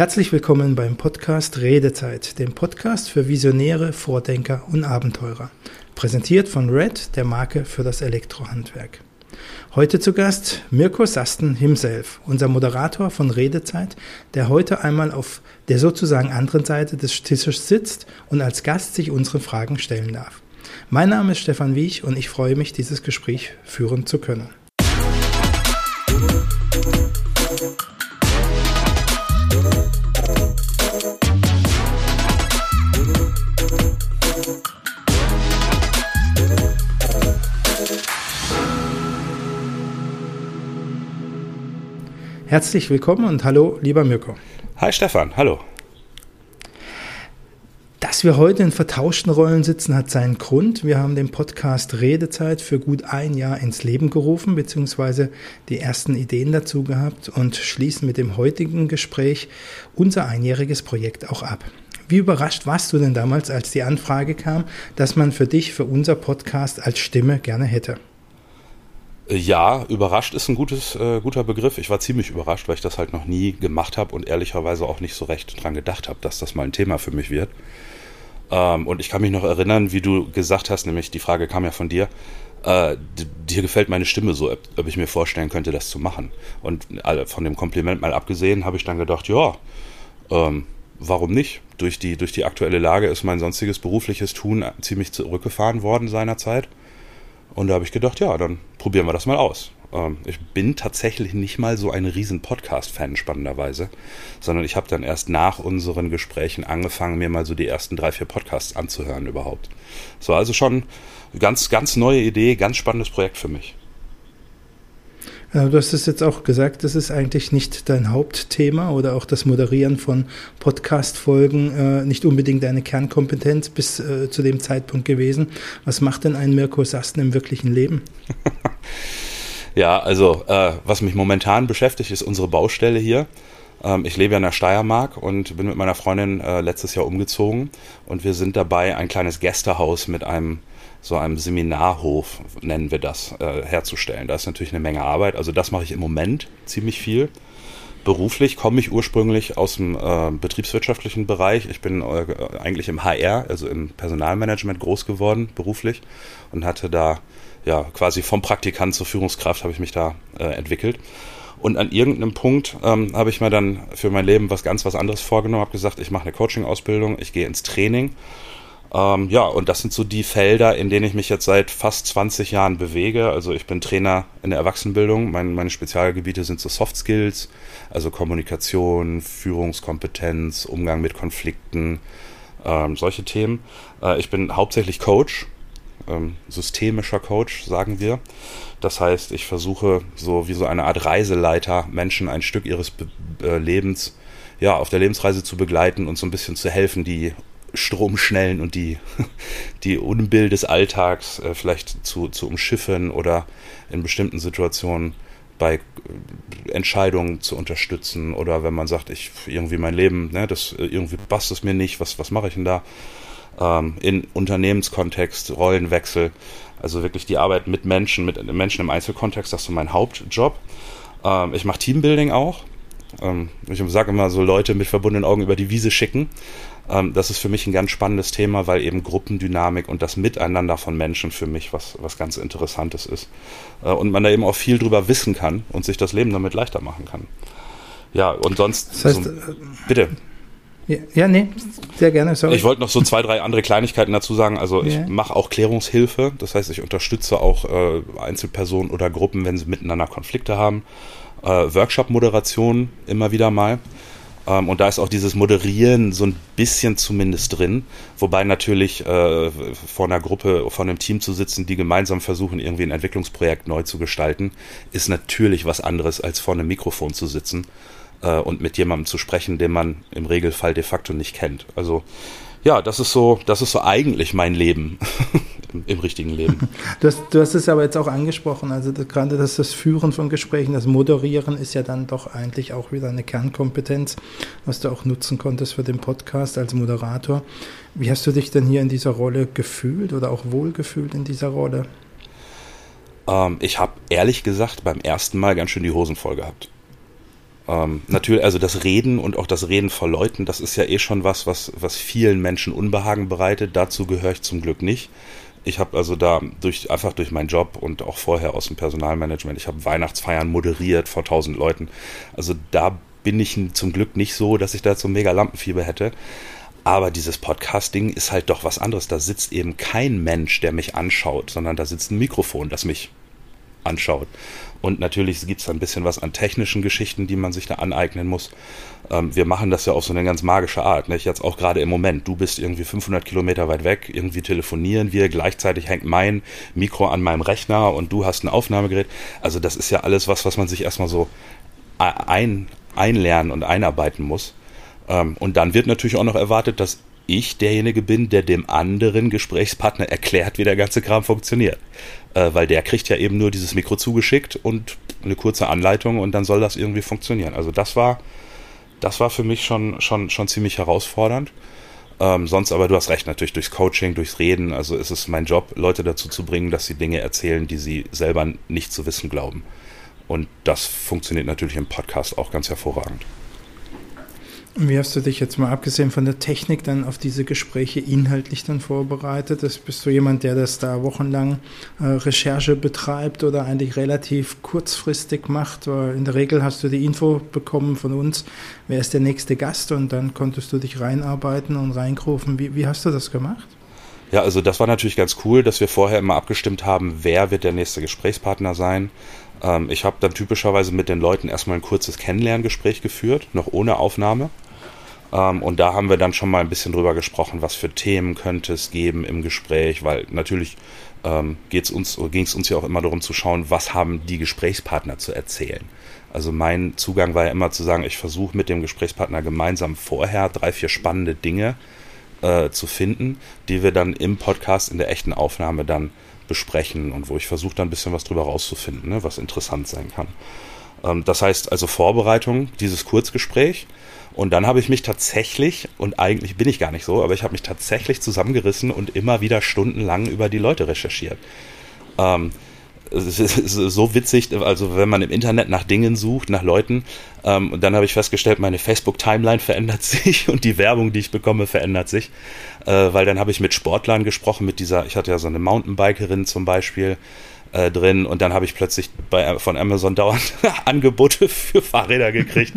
Herzlich willkommen beim Podcast Redezeit, dem Podcast für Visionäre, Vordenker und Abenteurer. Präsentiert von Red, der Marke für das Elektrohandwerk. Heute zu Gast Mirko Sasten himself, unser Moderator von Redezeit, der heute einmal auf der sozusagen anderen Seite des Tisches sitzt und als Gast sich unsere Fragen stellen darf. Mein Name ist Stefan Wiech und ich freue mich, dieses Gespräch führen zu können. Herzlich willkommen und hallo, lieber Mirko. Hi Stefan, hallo. Dass wir heute in vertauschten Rollen sitzen, hat seinen Grund. Wir haben den Podcast Redezeit für gut ein Jahr ins Leben gerufen, beziehungsweise die ersten Ideen dazu gehabt und schließen mit dem heutigen Gespräch unser einjähriges Projekt auch ab. Wie überrascht warst du denn damals, als die Anfrage kam, dass man für dich, für unser Podcast als Stimme gerne hätte? Ja, überrascht ist ein gutes, äh, guter Begriff. Ich war ziemlich überrascht, weil ich das halt noch nie gemacht habe und ehrlicherweise auch nicht so recht dran gedacht habe, dass das mal ein Thema für mich wird. Ähm, und ich kann mich noch erinnern, wie du gesagt hast, nämlich die Frage kam ja von dir, äh, dir gefällt meine Stimme so, ob ich mir vorstellen könnte, das zu machen. Und von dem Kompliment mal abgesehen, habe ich dann gedacht, ja, ähm, warum nicht? Durch die, durch die aktuelle Lage ist mein sonstiges berufliches Tun ziemlich zurückgefahren worden seinerzeit. Und da habe ich gedacht, ja, dann probieren wir das mal aus. Ähm, ich bin tatsächlich nicht mal so ein riesen Podcast-Fan, spannenderweise, sondern ich habe dann erst nach unseren Gesprächen angefangen, mir mal so die ersten drei, vier Podcasts anzuhören überhaupt. War also schon eine ganz, ganz neue Idee, ganz spannendes Projekt für mich. Äh, du hast es jetzt auch gesagt, das ist eigentlich nicht dein Hauptthema oder auch das Moderieren von Podcast-Folgen äh, nicht unbedingt deine Kernkompetenz bis äh, zu dem Zeitpunkt gewesen. Was macht denn ein Mirko Sasten im wirklichen Leben? ja, also äh, was mich momentan beschäftigt, ist unsere Baustelle hier. Ähm, ich lebe ja in der Steiermark und bin mit meiner Freundin äh, letztes Jahr umgezogen und wir sind dabei, ein kleines Gästehaus mit einem so einem Seminarhof, nennen wir das, äh, herzustellen. Da ist natürlich eine Menge Arbeit. Also das mache ich im Moment ziemlich viel. Beruflich komme ich ursprünglich aus dem äh, betriebswirtschaftlichen Bereich. Ich bin äh, eigentlich im HR, also im Personalmanagement groß geworden, beruflich, und hatte da ja quasi vom Praktikant zur Führungskraft habe ich mich da äh, entwickelt. Und an irgendeinem Punkt ähm, habe ich mir dann für mein Leben was ganz was anderes vorgenommen, habe gesagt, ich mache eine Coaching-Ausbildung, ich gehe ins Training ähm, ja, und das sind so die Felder, in denen ich mich jetzt seit fast 20 Jahren bewege. Also ich bin Trainer in der Erwachsenenbildung. Mein, meine Spezialgebiete sind so Soft Skills, also Kommunikation, Führungskompetenz, Umgang mit Konflikten, ähm, solche Themen. Äh, ich bin hauptsächlich Coach, ähm, systemischer Coach, sagen wir. Das heißt, ich versuche so wie so eine Art Reiseleiter Menschen ein Stück ihres Be äh, Lebens ja, auf der Lebensreise zu begleiten und so ein bisschen zu helfen, die Stromschnellen und die, die Unbill des Alltags äh, vielleicht zu, zu umschiffen oder in bestimmten Situationen bei äh, Entscheidungen zu unterstützen oder wenn man sagt, ich irgendwie mein Leben, ne, das äh, irgendwie passt es mir nicht, was, was mache ich denn da? Ähm, in Unternehmenskontext, Rollenwechsel, also wirklich die Arbeit mit Menschen, mit Menschen im Einzelkontext, das ist so mein Hauptjob. Ähm, ich mache Teambuilding auch. Ähm, ich sage immer so Leute mit verbundenen Augen über die Wiese schicken. Ähm, das ist für mich ein ganz spannendes Thema, weil eben Gruppendynamik und das Miteinander von Menschen für mich was, was ganz Interessantes ist. Äh, und man da eben auch viel drüber wissen kann und sich das Leben damit leichter machen kann. Ja, und sonst. Das heißt, so, bitte. Ja, ja, nee, sehr gerne. Sorry. Ich wollte noch so zwei, drei andere Kleinigkeiten dazu sagen. Also ich ja. mache auch Klärungshilfe. Das heißt, ich unterstütze auch äh, Einzelpersonen oder Gruppen, wenn sie miteinander Konflikte haben. Äh, Workshop-Moderation immer wieder mal. Ähm, und da ist auch dieses Moderieren so ein bisschen zumindest drin. Wobei natürlich äh, vor einer Gruppe, vor einem Team zu sitzen, die gemeinsam versuchen, irgendwie ein Entwicklungsprojekt neu zu gestalten, ist natürlich was anderes, als vor einem Mikrofon zu sitzen äh, und mit jemandem zu sprechen, den man im Regelfall de facto nicht kennt. Also ja, das ist so, das ist so eigentlich mein Leben im, im, richtigen Leben. Du hast, du hast es aber jetzt auch angesprochen, also das, gerade das, das Führen von Gesprächen, das Moderieren ist ja dann doch eigentlich auch wieder eine Kernkompetenz, was du auch nutzen konntest für den Podcast als Moderator. Wie hast du dich denn hier in dieser Rolle gefühlt oder auch wohlgefühlt in dieser Rolle? Ähm, ich habe ehrlich gesagt beim ersten Mal ganz schön die Hosen voll gehabt. Ähm, natürlich, also das Reden und auch das Reden vor Leuten, das ist ja eh schon was, was, was vielen Menschen Unbehagen bereitet. Dazu gehöre ich zum Glück nicht. Ich habe also da durch einfach durch meinen Job und auch vorher aus dem Personalmanagement, ich habe Weihnachtsfeiern moderiert vor tausend Leuten. Also da bin ich zum Glück nicht so, dass ich da so mega Lampenfieber hätte. Aber dieses Podcasting ist halt doch was anderes. Da sitzt eben kein Mensch, der mich anschaut, sondern da sitzt ein Mikrofon, das mich anschaut. Und natürlich gibt es ein bisschen was an technischen Geschichten, die man sich da aneignen muss. Ähm, wir machen das ja auf so eine ganz magische Art. Nicht? Jetzt auch gerade im Moment. Du bist irgendwie 500 Kilometer weit weg, irgendwie telefonieren wir, gleichzeitig hängt mein Mikro an meinem Rechner und du hast ein Aufnahmegerät. Also das ist ja alles was, was man sich erstmal so ein, einlernen und einarbeiten muss. Ähm, und dann wird natürlich auch noch erwartet, dass ich derjenige bin, der dem anderen Gesprächspartner erklärt, wie der ganze Kram funktioniert. Äh, weil der kriegt ja eben nur dieses Mikro zugeschickt und eine kurze Anleitung und dann soll das irgendwie funktionieren. Also das war, das war für mich schon, schon, schon ziemlich herausfordernd. Ähm, sonst aber, du hast recht, natürlich durchs Coaching, durchs Reden. Also ist es mein Job, Leute dazu zu bringen, dass sie Dinge erzählen, die sie selber nicht zu wissen glauben. Und das funktioniert natürlich im Podcast auch ganz hervorragend. Wie hast du dich jetzt mal abgesehen von der Technik dann auf diese Gespräche inhaltlich dann vorbereitet? Das bist du jemand, der das da wochenlang äh, Recherche betreibt oder eigentlich relativ kurzfristig macht? In der Regel hast du die Info bekommen von uns, wer ist der nächste Gast und dann konntest du dich reinarbeiten und reingrufen. Wie, wie hast du das gemacht? Ja, also das war natürlich ganz cool, dass wir vorher immer abgestimmt haben, wer wird der nächste Gesprächspartner sein. Ähm, ich habe dann typischerweise mit den Leuten erstmal ein kurzes Kennenlerngespräch geführt, noch ohne Aufnahme. Ähm, und da haben wir dann schon mal ein bisschen drüber gesprochen, was für Themen könnte es geben im Gespräch, weil natürlich ähm, ging es uns ja auch immer darum zu schauen, was haben die Gesprächspartner zu erzählen. Also mein Zugang war ja immer zu sagen, ich versuche mit dem Gesprächspartner gemeinsam vorher drei, vier spannende Dinge äh, zu finden, die wir dann im Podcast in der echten Aufnahme dann besprechen und wo ich versuche dann ein bisschen was drüber rauszufinden, ne, was interessant sein kann. Ähm, das heißt also Vorbereitung, dieses Kurzgespräch. Und dann habe ich mich tatsächlich, und eigentlich bin ich gar nicht so, aber ich habe mich tatsächlich zusammengerissen und immer wieder stundenlang über die Leute recherchiert. Ähm, es ist so witzig, also wenn man im Internet nach Dingen sucht, nach Leuten, ähm, und dann habe ich festgestellt, meine Facebook-Timeline verändert sich und die Werbung, die ich bekomme, verändert sich, äh, weil dann habe ich mit Sportlern gesprochen, mit dieser, ich hatte ja so eine Mountainbikerin zum Beispiel, äh, drin und dann habe ich plötzlich bei, von Amazon dauernd Angebote für Fahrräder gekriegt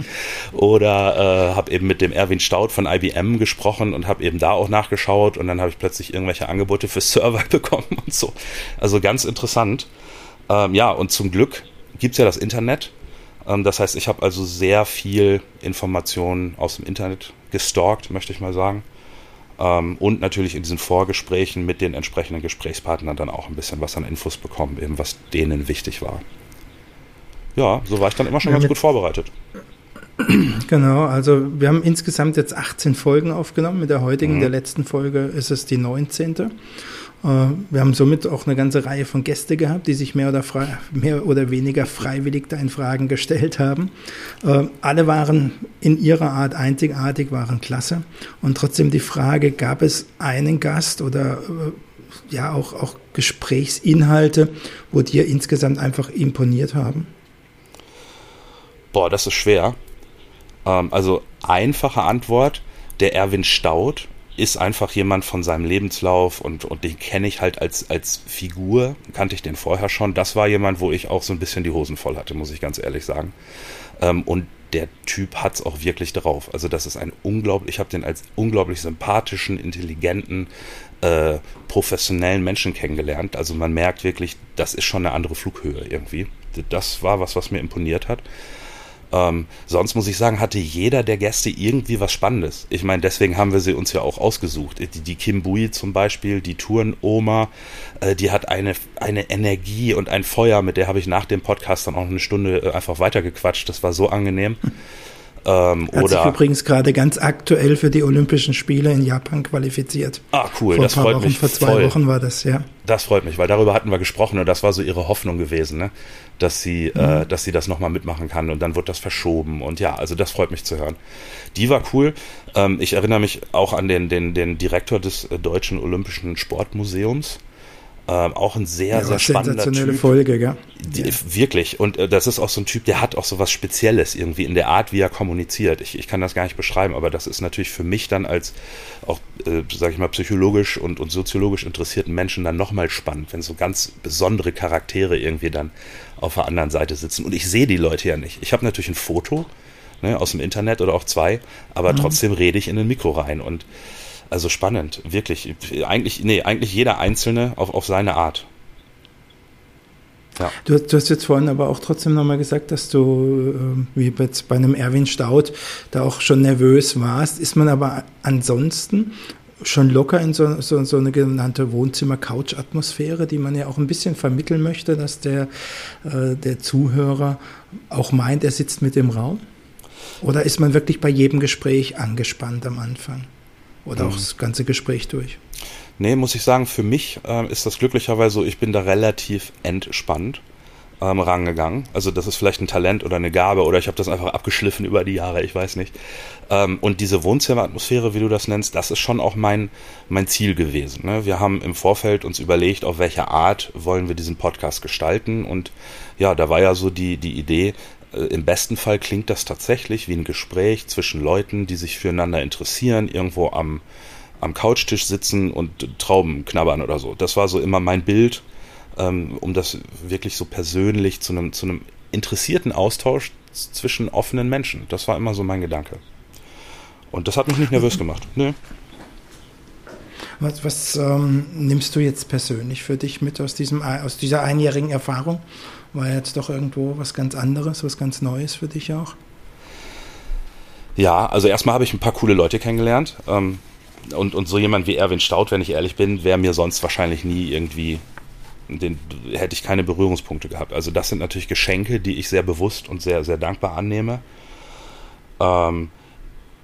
oder äh, habe eben mit dem Erwin Staud von IBM gesprochen und habe eben da auch nachgeschaut und dann habe ich plötzlich irgendwelche Angebote für Server bekommen und so. Also ganz interessant. Ähm, ja, und zum Glück gibt es ja das Internet. Ähm, das heißt, ich habe also sehr viel Informationen aus dem Internet gestalkt, möchte ich mal sagen. Ähm, und natürlich in diesen Vorgesprächen mit den entsprechenden Gesprächspartnern dann auch ein bisschen was an Infos bekommen, eben was denen wichtig war. Ja, so war ich dann immer schon ja, ganz gut vorbereitet. Genau, also wir haben insgesamt jetzt 18 Folgen aufgenommen. Mit der heutigen, mhm. der letzten Folge ist es die 19. Äh, wir haben somit auch eine ganze Reihe von Gästen gehabt, die sich mehr oder, frei, mehr oder weniger freiwillig da in Fragen gestellt haben. Äh, alle waren in ihrer Art einzigartig, waren klasse. Und trotzdem die Frage, gab es einen Gast oder äh, ja auch, auch Gesprächsinhalte, wo dir insgesamt einfach imponiert haben? Boah, das ist schwer. Ähm, also einfache Antwort, der Erwin Staud ist einfach jemand von seinem Lebenslauf und, und den kenne ich halt als, als Figur, kannte ich den vorher schon. Das war jemand, wo ich auch so ein bisschen die Hosen voll hatte, muss ich ganz ehrlich sagen. Ähm, und der Typ hat es auch wirklich drauf. Also das ist ein unglaublich, ich habe den als unglaublich sympathischen, intelligenten, äh, professionellen Menschen kennengelernt. Also man merkt wirklich, das ist schon eine andere Flughöhe irgendwie. Das war was, was mir imponiert hat. Ähm, sonst muss ich sagen, hatte jeder der Gäste irgendwie was Spannendes. Ich meine, deswegen haben wir sie uns ja auch ausgesucht. Die, die Kim Bui zum Beispiel, die Tourenoma, äh, die hat eine, eine Energie und ein Feuer, mit der habe ich nach dem Podcast dann auch eine Stunde äh, einfach weitergequatscht. Das war so angenehm. Ähm, Hat oder, sich übrigens gerade ganz aktuell für die Olympischen Spiele in Japan qualifiziert. Ah, cool, vor das freut Wochen, mich. Vor zwei voll. Wochen war das, ja. Das freut mich, weil darüber hatten wir gesprochen und das war so ihre Hoffnung gewesen, ne? dass sie, äh, mhm. äh, dass sie das nochmal mitmachen kann und dann wird das verschoben und ja, also das freut mich zu hören. Die war cool. Ähm, ich erinnere mich auch an den, den, den Direktor des äh, Deutschen Olympischen Sportmuseums. Ähm, auch ein sehr, ja, sehr spannender Typ. Folge, gell? Die, ja. Wirklich. Und äh, das ist auch so ein Typ, der hat auch so was Spezielles irgendwie in der Art, wie er kommuniziert. Ich, ich kann das gar nicht beschreiben, aber das ist natürlich für mich dann als auch, äh, sage ich mal, psychologisch und, und soziologisch interessierten Menschen dann nochmal spannend, wenn so ganz besondere Charaktere irgendwie dann auf der anderen Seite sitzen. Und ich sehe die Leute ja nicht. Ich habe natürlich ein Foto ne, aus dem Internet oder auch zwei, aber mhm. trotzdem rede ich in ein Mikro rein und also spannend, wirklich. Eigentlich, nee, eigentlich jeder Einzelne auf, auf seine Art. Ja. Du, du, hast jetzt vorhin aber auch trotzdem nochmal gesagt, dass du, äh, wie jetzt bei einem Erwin Staud, da auch schon nervös warst. Ist man aber ansonsten schon locker in so, so, so eine genannte Wohnzimmer-Couch-Atmosphäre, die man ja auch ein bisschen vermitteln möchte, dass der, äh, der Zuhörer auch meint, er sitzt mit im Raum? Oder ist man wirklich bei jedem Gespräch angespannt am Anfang? Oder mhm. auch das ganze Gespräch durch? Nee, muss ich sagen, für mich äh, ist das glücklicherweise so, ich bin da relativ entspannt ähm, rangegangen. Also das ist vielleicht ein Talent oder eine Gabe oder ich habe das einfach abgeschliffen über die Jahre, ich weiß nicht. Ähm, und diese Wohnzimmeratmosphäre, wie du das nennst, das ist schon auch mein, mein Ziel gewesen. Ne? Wir haben im Vorfeld uns überlegt, auf welche Art wollen wir diesen Podcast gestalten und ja, da war ja so die, die Idee, im besten Fall klingt das tatsächlich wie ein Gespräch zwischen Leuten, die sich füreinander interessieren, irgendwo am, am Couchtisch sitzen und Trauben knabbern oder so. Das war so immer mein Bild, ähm, um das wirklich so persönlich zu einem, zu einem interessierten Austausch zwischen offenen Menschen. Das war immer so mein Gedanke. Und das hat mich nicht nervös gemacht. Nee. Was, was ähm, nimmst du jetzt persönlich für dich mit aus, diesem, aus dieser einjährigen Erfahrung? War jetzt doch irgendwo was ganz anderes, was ganz Neues für dich auch? Ja, also erstmal habe ich ein paar coole Leute kennengelernt. Ähm, und, und so jemand wie Erwin Staud, wenn ich ehrlich bin, wäre mir sonst wahrscheinlich nie irgendwie, den, hätte ich keine Berührungspunkte gehabt. Also das sind natürlich Geschenke, die ich sehr bewusst und sehr, sehr dankbar annehme. Ähm,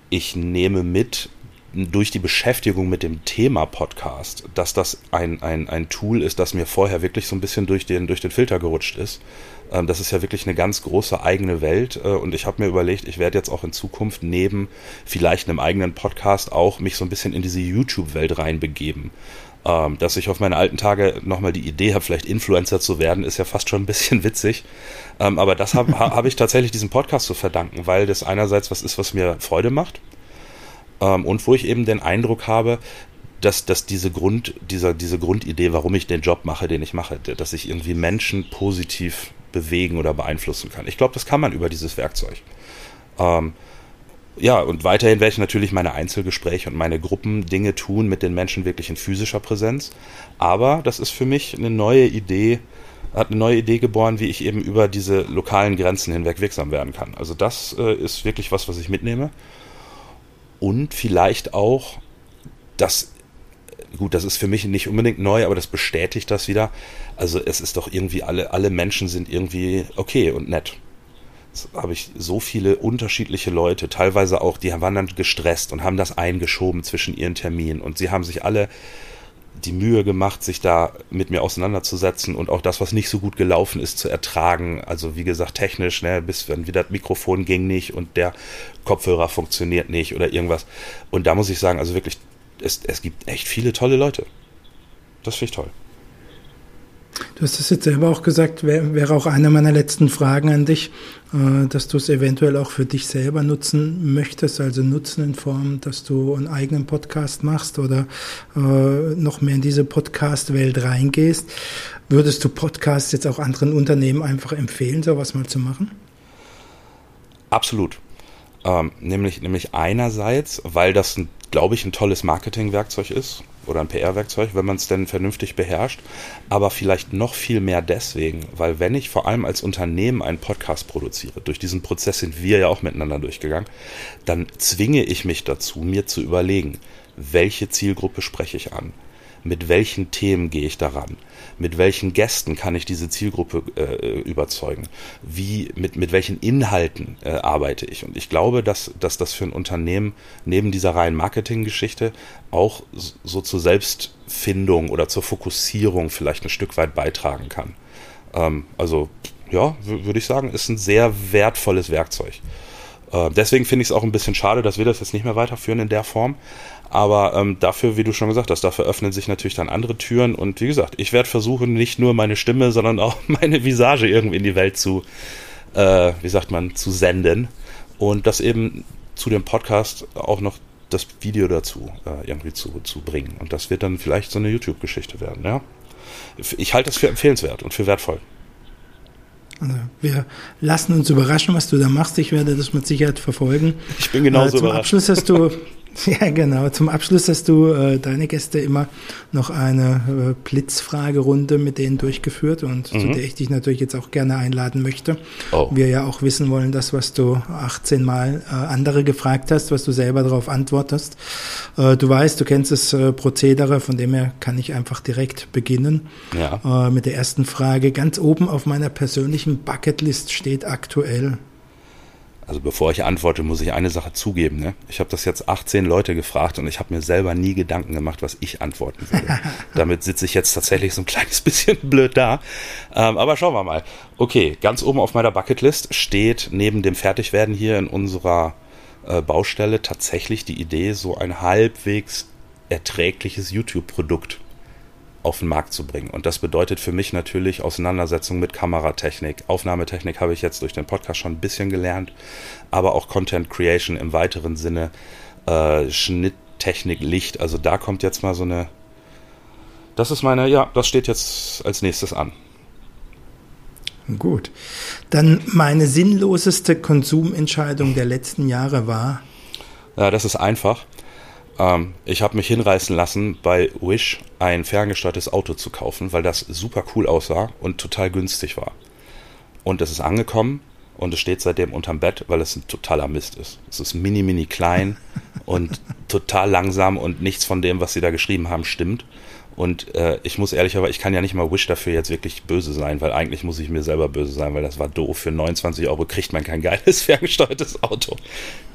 ich nehme mit, durch die Beschäftigung mit dem Thema Podcast, dass das ein, ein, ein Tool ist, das mir vorher wirklich so ein bisschen durch den, durch den Filter gerutscht ist. Ähm, das ist ja wirklich eine ganz große eigene Welt äh, und ich habe mir überlegt, ich werde jetzt auch in Zukunft neben vielleicht einem eigenen Podcast auch mich so ein bisschen in diese YouTube-Welt reinbegeben. Ähm, dass ich auf meine alten Tage nochmal die Idee habe, vielleicht Influencer zu werden, ist ja fast schon ein bisschen witzig. Ähm, aber das habe hab ich tatsächlich diesem Podcast zu verdanken, weil das einerseits was ist, was mir Freude macht ähm, und wo ich eben den Eindruck habe, dass, dass diese Grund, dieser, diese Grundidee, warum ich den Job mache, den ich mache, dass ich irgendwie Menschen positiv bewegen oder beeinflussen kann. Ich glaube, das kann man über dieses Werkzeug. Ähm, ja, und weiterhin werde ich natürlich meine Einzelgespräche und meine Gruppendinge tun mit den Menschen wirklich in physischer Präsenz. Aber das ist für mich eine neue Idee, hat eine neue Idee geboren, wie ich eben über diese lokalen Grenzen hinweg wirksam werden kann. Also das äh, ist wirklich was, was ich mitnehme und vielleicht auch, dass, gut, das ist für mich nicht unbedingt neu, aber das bestätigt das wieder. Also es ist doch irgendwie alle, alle Menschen sind irgendwie okay und nett. Jetzt habe ich so viele unterschiedliche Leute, teilweise auch, die waren dann gestresst und haben das eingeschoben zwischen ihren Terminen und sie haben sich alle die Mühe gemacht, sich da mit mir auseinanderzusetzen und auch das, was nicht so gut gelaufen ist, zu ertragen. Also wie gesagt, technisch, ne, bis wenn wieder das Mikrofon ging nicht und der Kopfhörer funktioniert nicht oder irgendwas. Und da muss ich sagen, also wirklich, es, es gibt echt viele tolle Leute. Das finde ich toll. Du hast es jetzt selber auch gesagt, wäre wär auch eine meiner letzten Fragen an dich, äh, dass du es eventuell auch für dich selber nutzen möchtest, also nutzen in Form, dass du einen eigenen Podcast machst oder äh, noch mehr in diese Podcast-Welt reingehst. Würdest du Podcasts jetzt auch anderen Unternehmen einfach empfehlen, sowas mal zu machen? Absolut. Ähm, nämlich, nämlich einerseits, weil das, glaube ich, ein tolles Marketingwerkzeug ist oder ein PR-Werkzeug, wenn man es denn vernünftig beherrscht, aber vielleicht noch viel mehr deswegen, weil wenn ich vor allem als Unternehmen einen Podcast produziere, durch diesen Prozess sind wir ja auch miteinander durchgegangen, dann zwinge ich mich dazu, mir zu überlegen, welche Zielgruppe spreche ich an, mit welchen Themen gehe ich daran, mit welchen Gästen kann ich diese Zielgruppe äh, überzeugen, wie, mit, mit welchen Inhalten äh, arbeite ich. Und ich glaube, dass, dass das für ein Unternehmen neben dieser reinen Marketinggeschichte auch so zur Selbstfindung oder zur Fokussierung vielleicht ein Stück weit beitragen kann. Ähm, also ja, würde ich sagen, ist ein sehr wertvolles Werkzeug. Äh, deswegen finde ich es auch ein bisschen schade, dass wir das jetzt nicht mehr weiterführen in der Form. Aber ähm, dafür, wie du schon gesagt hast, dafür öffnen sich natürlich dann andere Türen. Und wie gesagt, ich werde versuchen, nicht nur meine Stimme, sondern auch meine Visage irgendwie in die Welt zu, äh, wie sagt man, zu senden. Und das eben zu dem Podcast auch noch das Video dazu äh, irgendwie zu, zu bringen. Und das wird dann vielleicht so eine YouTube-Geschichte werden, ja. Ich halte das für empfehlenswert und für wertvoll. Also wir lassen uns überraschen, was du da machst. Ich werde das mit Sicherheit verfolgen. Ich bin genauso äh, zum überrascht. Abschluss hast du Ja, genau. Zum Abschluss hast du äh, deine Gäste immer noch eine äh, Blitzfragerunde mit denen durchgeführt und mhm. zu der ich dich natürlich jetzt auch gerne einladen möchte. Oh. Wir ja auch wissen wollen, das, was du 18 Mal äh, andere gefragt hast, was du selber darauf antwortest. Äh, du weißt, du kennst das äh, Prozedere, von dem her kann ich einfach direkt beginnen. Ja. Äh, mit der ersten Frage. Ganz oben auf meiner persönlichen Bucketlist steht aktuell also bevor ich antworte, muss ich eine Sache zugeben. Ne? Ich habe das jetzt 18 Leute gefragt und ich habe mir selber nie Gedanken gemacht, was ich antworten würde. Damit sitze ich jetzt tatsächlich so ein kleines bisschen blöd da. Ähm, aber schauen wir mal. Okay, ganz oben auf meiner Bucketlist steht neben dem Fertigwerden hier in unserer äh, Baustelle tatsächlich die Idee, so ein halbwegs erträgliches YouTube-Produkt auf den Markt zu bringen. Und das bedeutet für mich natürlich Auseinandersetzung mit Kameratechnik. Aufnahmetechnik habe ich jetzt durch den Podcast schon ein bisschen gelernt, aber auch Content Creation im weiteren Sinne, äh, Schnitttechnik, Licht. Also da kommt jetzt mal so eine. Das ist meine, ja, das steht jetzt als nächstes an. Gut. Dann meine sinnloseste Konsumentscheidung der letzten Jahre war. Ja, das ist einfach. Ähm, ich habe mich hinreißen lassen, bei Wish ein ferngesteuertes Auto zu kaufen, weil das super cool aussah und total günstig war. Und es ist angekommen und es steht seitdem unterm Bett, weil es ein totaler Mist ist. Es ist mini, mini klein und total langsam und nichts von dem, was sie da geschrieben haben, stimmt. Und äh, ich muss ehrlich, aber ich kann ja nicht mal Wish dafür jetzt wirklich böse sein, weil eigentlich muss ich mir selber böse sein, weil das war doof. Für 29 Euro kriegt man kein geiles ferngesteuertes Auto.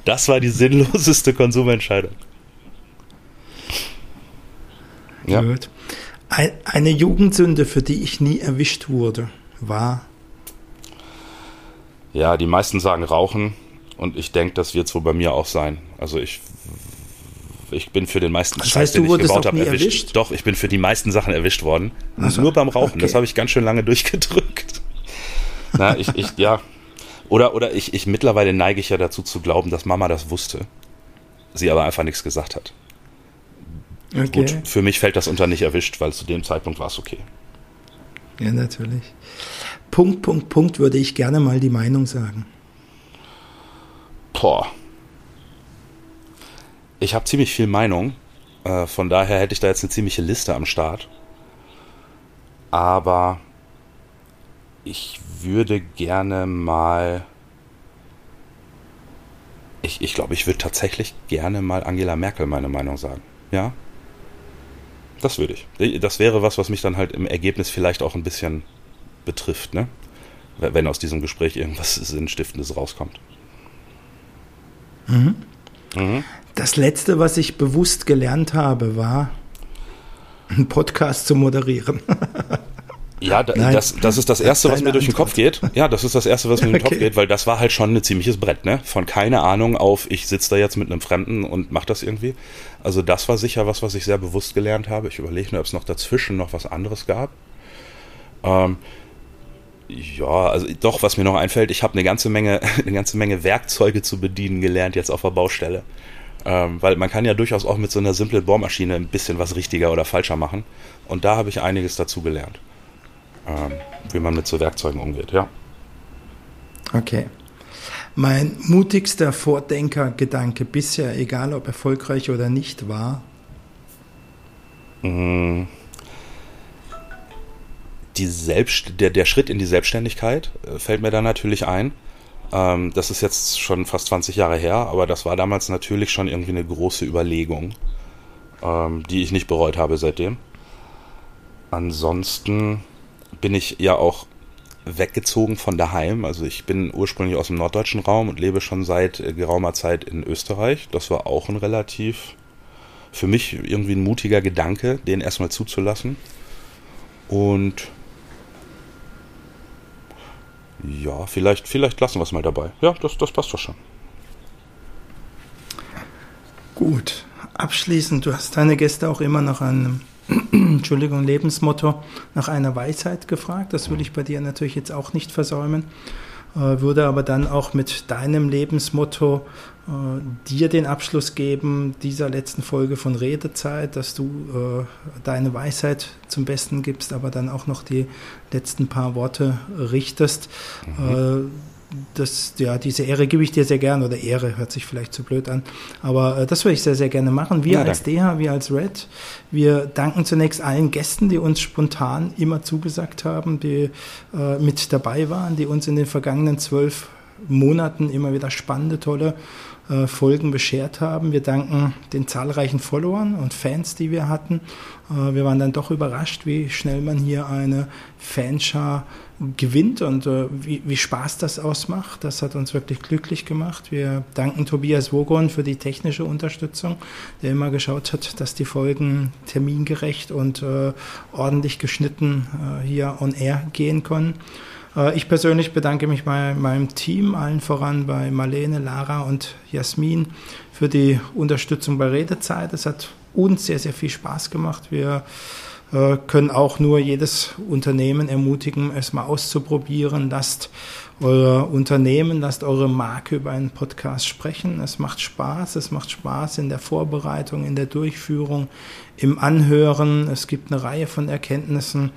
Das war die sinnloseste Konsumentscheidung. Ja. Gut. eine Jugendsünde, für die ich nie erwischt wurde, war. Ja, die meisten sagen Rauchen und ich denke, das wird so bei mir auch sein. Also ich, ich bin für den meisten das heißt, Scheiß, den ich gebaut habe, erwischt. erwischt. Doch, ich bin für die meisten Sachen erwischt worden. Also, Nur beim Rauchen. Okay. Das habe ich ganz schön lange durchgedrückt. Na, ich, ich, ja. Oder, oder ich, ich mittlerweile neige ich ja dazu zu glauben, dass Mama das wusste. Sie aber einfach nichts gesagt hat. Okay. Gut, für mich fällt das unter nicht erwischt, weil zu dem Zeitpunkt war es okay. Ja, natürlich. Punkt, Punkt, Punkt würde ich gerne mal die Meinung sagen. Boah. Ich habe ziemlich viel Meinung. Äh, von daher hätte ich da jetzt eine ziemliche Liste am Start. Aber ich würde gerne mal. Ich, ich glaube, ich würde tatsächlich gerne mal Angela Merkel meine Meinung sagen. Ja? Das würde ich. Das wäre was, was mich dann halt im Ergebnis vielleicht auch ein bisschen betrifft, ne? Wenn aus diesem Gespräch irgendwas Sinnstiftendes rauskommt. Mhm. Mhm. Das letzte, was ich bewusst gelernt habe, war, einen Podcast zu moderieren. Ja, das, das ist das Erste, was mir durch den Kopf geht. Ja, das ist das Erste, was mir durch den Kopf geht, weil das war halt schon ein ziemliches Brett, ne? Von keine Ahnung auf, ich sitze da jetzt mit einem Fremden und mach das irgendwie. Also das war sicher was, was ich sehr bewusst gelernt habe. Ich überlege nur, ob es noch dazwischen noch was anderes gab. Ähm, ja, also doch, was mir noch einfällt, ich habe eine ganze Menge, eine ganze Menge Werkzeuge zu bedienen gelernt jetzt auf der Baustelle. Ähm, weil man kann ja durchaus auch mit so einer simplen Bohrmaschine ein bisschen was richtiger oder falscher machen. Und da habe ich einiges dazu gelernt wie man mit so Werkzeugen umgeht, ja. Okay. Mein mutigster Vordenkergedanke bisher, egal ob erfolgreich oder nicht, war? Mm. Die Selbst, der, der Schritt in die Selbstständigkeit äh, fällt mir da natürlich ein. Ähm, das ist jetzt schon fast 20 Jahre her, aber das war damals natürlich schon irgendwie eine große Überlegung, ähm, die ich nicht bereut habe seitdem. Ansonsten bin ich ja auch weggezogen von daheim. Also ich bin ursprünglich aus dem norddeutschen Raum und lebe schon seit äh, geraumer Zeit in Österreich. Das war auch ein relativ, für mich irgendwie ein mutiger Gedanke, den erstmal zuzulassen. Und ja, vielleicht, vielleicht lassen wir es mal dabei. Ja, das, das passt doch schon. Gut, abschließend, du hast deine Gäste auch immer nach einem Entschuldigung, Lebensmotto nach einer Weisheit gefragt. Das will ich bei dir natürlich jetzt auch nicht versäumen. Äh, würde aber dann auch mit deinem Lebensmotto äh, dir den Abschluss geben dieser letzten Folge von Redezeit, dass du äh, deine Weisheit zum Besten gibst, aber dann auch noch die letzten paar Worte richtest. Mhm. Das, ja, diese Ehre gebe ich dir sehr gerne, oder Ehre hört sich vielleicht zu blöd an, aber äh, das würde ich sehr, sehr gerne machen. Wir ja, als DH, wir als Red, wir danken zunächst allen Gästen, die uns spontan immer zugesagt haben, die äh, mit dabei waren, die uns in den vergangenen zwölf Monaten immer wieder spannende, tolle äh, Folgen beschert haben. Wir danken den zahlreichen Followern und Fans, die wir hatten. Äh, wir waren dann doch überrascht, wie schnell man hier eine Fanschar gewinnt und äh, wie, wie Spaß das ausmacht. Das hat uns wirklich glücklich gemacht. Wir danken Tobias Wogon für die technische Unterstützung, der immer geschaut hat, dass die Folgen termingerecht und äh, ordentlich geschnitten äh, hier on air gehen können. Äh, ich persönlich bedanke mich bei meinem Team, allen voran bei Marlene, Lara und Jasmin für die Unterstützung bei Redezeit. Es hat uns sehr, sehr viel Spaß gemacht. Wir können auch nur jedes Unternehmen ermutigen, es mal auszuprobieren. Lasst euer Unternehmen, lasst eure Marke über einen Podcast sprechen. Es macht Spaß, es macht Spaß in der Vorbereitung, in der Durchführung, im Anhören. Es gibt eine Reihe von Erkenntnissen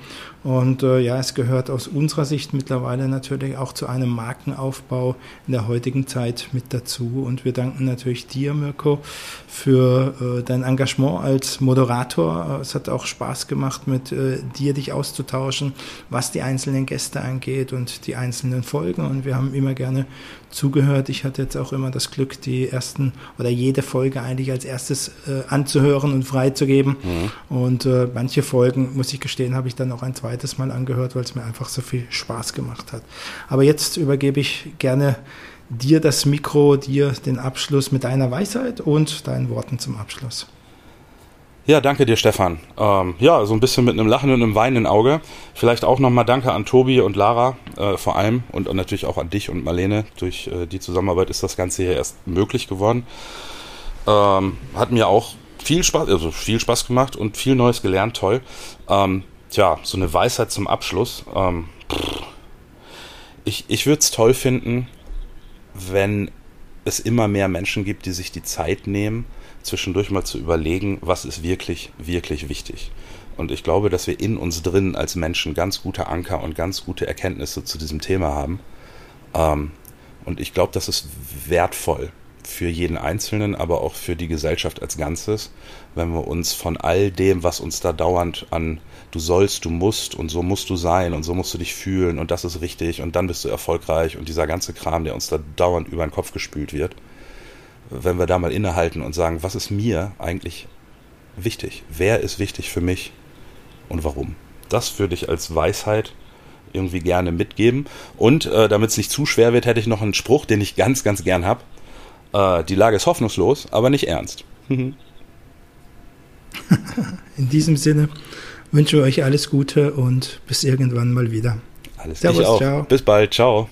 und äh, ja, es gehört aus unserer Sicht mittlerweile natürlich auch zu einem Markenaufbau in der heutigen Zeit mit dazu. Und wir danken natürlich dir, Mirko, für äh, dein Engagement als Moderator. Es hat auch Spaß gemacht, mit äh, dir dich auszutauschen, was die einzelnen Gäste angeht und die einzelnen Folgen. Und wir haben immer gerne zugehört. Ich hatte jetzt auch immer das Glück, die ersten oder jede Folge eigentlich als erstes äh, anzuhören und freizugeben. Mhm. Und äh, manche Folgen, muss ich gestehen, habe ich dann auch ein zweites Mal angehört, weil es mir einfach so viel Spaß gemacht hat. Aber jetzt übergebe ich gerne dir das Mikro, dir den Abschluss mit deiner Weisheit und deinen Worten zum Abschluss. Ja, danke dir, Stefan. Ähm, ja, so ein bisschen mit einem Lachen und einem weinenden Auge. Vielleicht auch nochmal danke an Tobi und Lara äh, vor allem und natürlich auch an dich und Marlene. Durch äh, die Zusammenarbeit ist das Ganze hier erst möglich geworden. Ähm, hat mir auch viel Spaß, also viel Spaß gemacht und viel Neues gelernt, toll. Ähm, tja, so eine Weisheit zum Abschluss. Ähm, ich ich würde es toll finden, wenn es immer mehr Menschen gibt, die sich die Zeit nehmen, zwischendurch mal zu überlegen, was ist wirklich, wirklich wichtig. Und ich glaube, dass wir in uns drin als Menschen ganz gute Anker und ganz gute Erkenntnisse zu diesem Thema haben. Ähm, und ich glaube, das ist wertvoll für jeden Einzelnen, aber auch für die Gesellschaft als Ganzes, wenn wir uns von all dem, was uns da dauernd an du sollst, du musst und so musst du sein und so musst du dich fühlen und das ist richtig und dann bist du erfolgreich und dieser ganze Kram, der uns da dauernd über den Kopf gespült wird, wenn wir da mal innehalten und sagen, was ist mir eigentlich wichtig? Wer ist wichtig für mich und warum? Das würde ich als Weisheit irgendwie gerne mitgeben. Und äh, damit es nicht zu schwer wird, hätte ich noch einen Spruch, den ich ganz, ganz gern habe. Äh, die Lage ist hoffnungslos, aber nicht ernst. In diesem Sinne wünsche euch alles Gute und bis irgendwann mal wieder. Alles Servus, ciao. Bis bald, ciao.